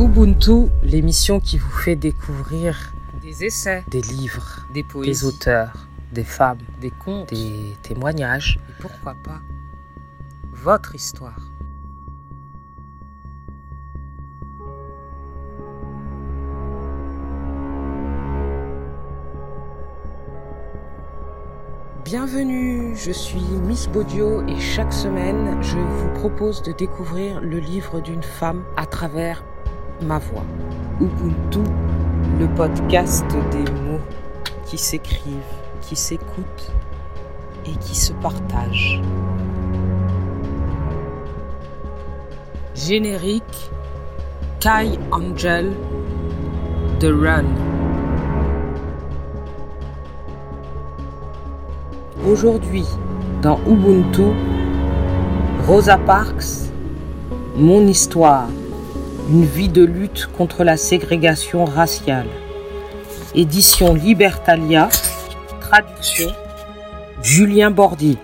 Ubuntu, l'émission qui vous fait découvrir Des essais, des livres, des poésies, des auteurs, des femmes, des contes, des témoignages. et pourquoi pas votre histoire. Bienvenue, je suis Miss Baudio et chaque semaine, je vous propose de découvrir le livre d'une femme à travers ma voix. Ubuntu, le podcast des mots qui s'écrivent, qui s'écoutent et qui se partagent. Générique Kai Angel The Run. Aujourd'hui, dans Ubuntu, Rosa Parks, Mon histoire, une vie de lutte contre la ségrégation raciale. Édition Libertalia, traduction Julien Bordier.